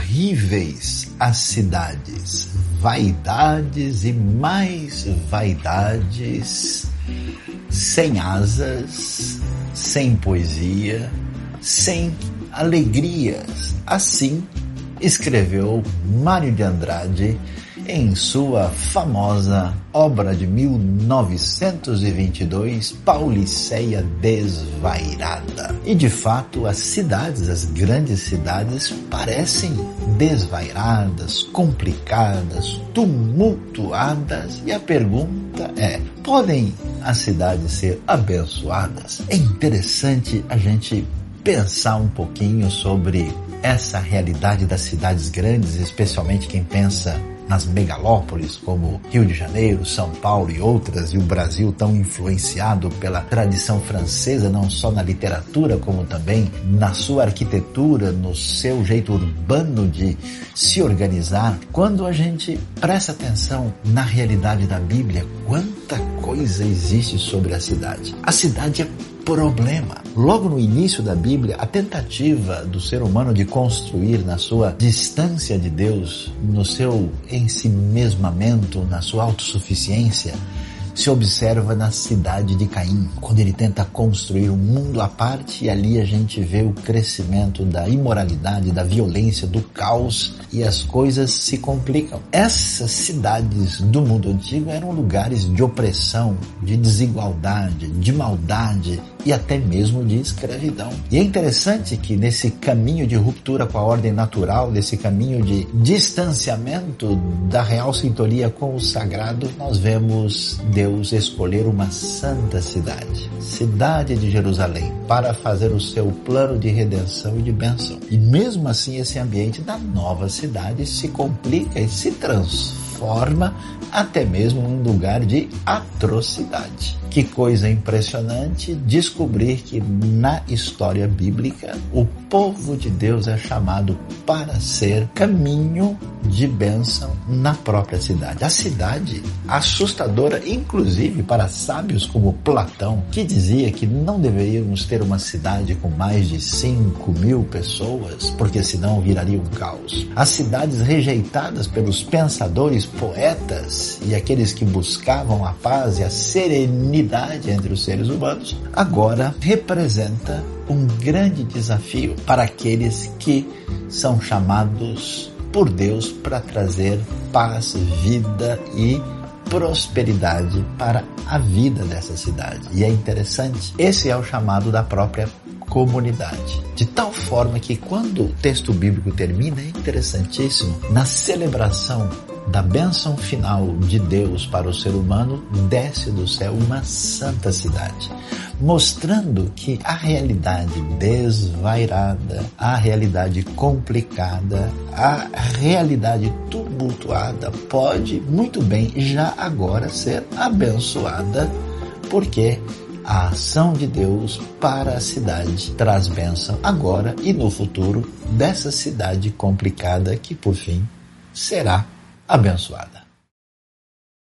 horríveis as cidades, vaidades e mais vaidades, sem asas, sem poesia, sem alegrias. Assim escreveu Mário de Andrade em sua famosa obra de 1922, Pauliceia Desvairada. E de fato, as cidades, as grandes cidades, parecem desvairadas, complicadas, tumultuadas. E a pergunta é: podem as cidades ser abençoadas? É interessante a gente pensar um pouquinho sobre essa realidade das cidades grandes, especialmente quem pensa nas megalópolis como Rio de Janeiro, São Paulo e outras, e o Brasil tão influenciado pela tradição francesa, não só na literatura, como também na sua arquitetura, no seu jeito urbano de se organizar. Quando a gente presta atenção na realidade da Bíblia, quanta coisa existe sobre a cidade. A cidade é problema. Logo no início da Bíblia, a tentativa do ser humano de construir na sua distância de Deus, no seu ensimesmamento, na sua autossuficiência, se observa na cidade de Caim, quando ele tenta construir um mundo à parte e ali a gente vê o crescimento da imoralidade, da violência, do caos e as coisas se complicam. Essas cidades do mundo antigo eram lugares de opressão, de desigualdade, de maldade e até mesmo de escravidão. E é interessante que nesse caminho de ruptura com a ordem natural, nesse caminho de distanciamento da real sintonia com o sagrado, nós vemos Deus escolher uma santa cidade, cidade de Jerusalém, para fazer o seu plano de redenção e de bênção. E mesmo assim esse ambiente da nova cidade se complica e se transforma até mesmo um lugar de atrocidade. Que coisa impressionante descobrir que na história bíblica o povo de Deus é chamado para ser caminho de bênção na própria cidade. A cidade assustadora, inclusive para sábios como Platão, que dizia que não deveríamos ter uma cidade com mais de 5 mil pessoas, porque senão viraria um caos. As cidades rejeitadas pelos pensadores, poetas e aqueles que buscavam a paz e a serenidade entre os seres humanos, agora representa um grande desafio para aqueles que são chamados por Deus para trazer paz, vida e prosperidade para a vida dessa cidade. E é interessante, esse é o chamado da própria comunidade. De tal forma que quando o texto bíblico termina, é interessantíssimo, na celebração da bênção final de Deus para o ser humano, desce do céu uma santa cidade, mostrando que a realidade desvairada, a realidade complicada, a realidade tumultuada pode muito bem já agora ser abençoada, porque a ação de Deus para a cidade traz bênção agora e no futuro dessa cidade complicada que por fim será abençoada.